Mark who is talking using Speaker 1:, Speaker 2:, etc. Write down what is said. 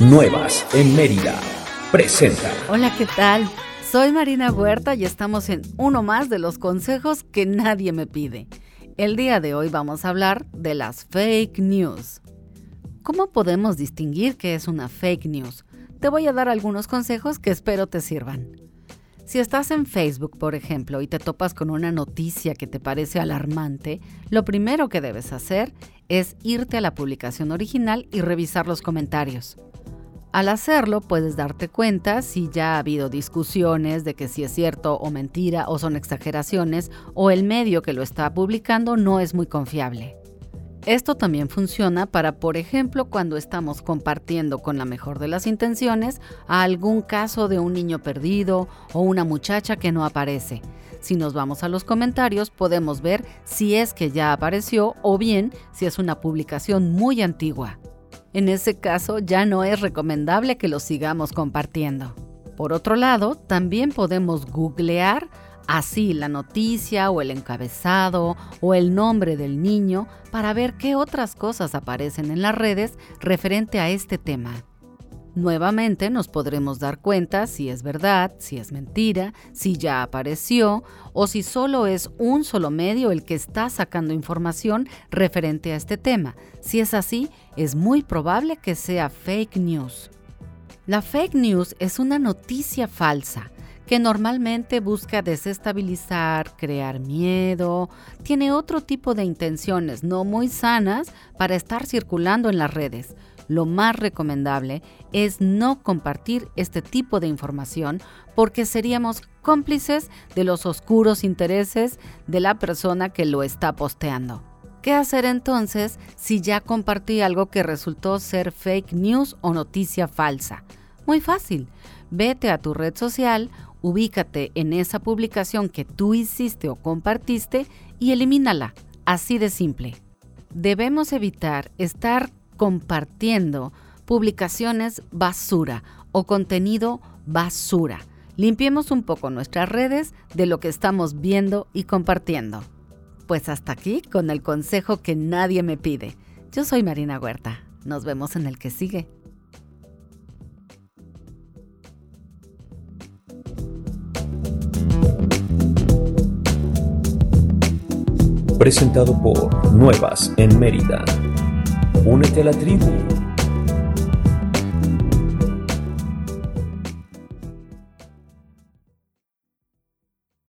Speaker 1: Nuevas en Mérida. Presenta.
Speaker 2: Hola, ¿qué tal? Soy Marina Huerta y estamos en uno más de los consejos que nadie me pide. El día de hoy vamos a hablar de las fake news. ¿Cómo podemos distinguir qué es una fake news? Te voy a dar algunos consejos que espero te sirvan. Si estás en Facebook, por ejemplo, y te topas con una noticia que te parece alarmante, lo primero que debes hacer es irte a la publicación original y revisar los comentarios. Al hacerlo puedes darte cuenta si ya ha habido discusiones de que si es cierto o mentira o son exageraciones o el medio que lo está publicando no es muy confiable. Esto también funciona para, por ejemplo, cuando estamos compartiendo con la mejor de las intenciones algún caso de un niño perdido o una muchacha que no aparece. Si nos vamos a los comentarios podemos ver si es que ya apareció o bien si es una publicación muy antigua. En ese caso ya no es recomendable que lo sigamos compartiendo. Por otro lado, también podemos googlear así la noticia o el encabezado o el nombre del niño para ver qué otras cosas aparecen en las redes referente a este tema. Nuevamente nos podremos dar cuenta si es verdad, si es mentira, si ya apareció o si solo es un solo medio el que está sacando información referente a este tema. Si es así, es muy probable que sea fake news. La fake news es una noticia falsa que normalmente busca desestabilizar, crear miedo, tiene otro tipo de intenciones no muy sanas para estar circulando en las redes lo más recomendable es no compartir este tipo de información porque seríamos cómplices de los oscuros intereses de la persona que lo está posteando. ¿Qué hacer entonces si ya compartí algo que resultó ser fake news o noticia falsa? Muy fácil. Vete a tu red social, ubícate en esa publicación que tú hiciste o compartiste y elimínala. Así de simple. Debemos evitar estar compartiendo publicaciones basura o contenido basura. Limpiemos un poco nuestras redes de lo que estamos viendo y compartiendo. Pues hasta aquí con el consejo que nadie me pide. Yo soy Marina Huerta. Nos vemos en el que sigue.
Speaker 1: Presentado por Nuevas en Mérida. Únete a la tribu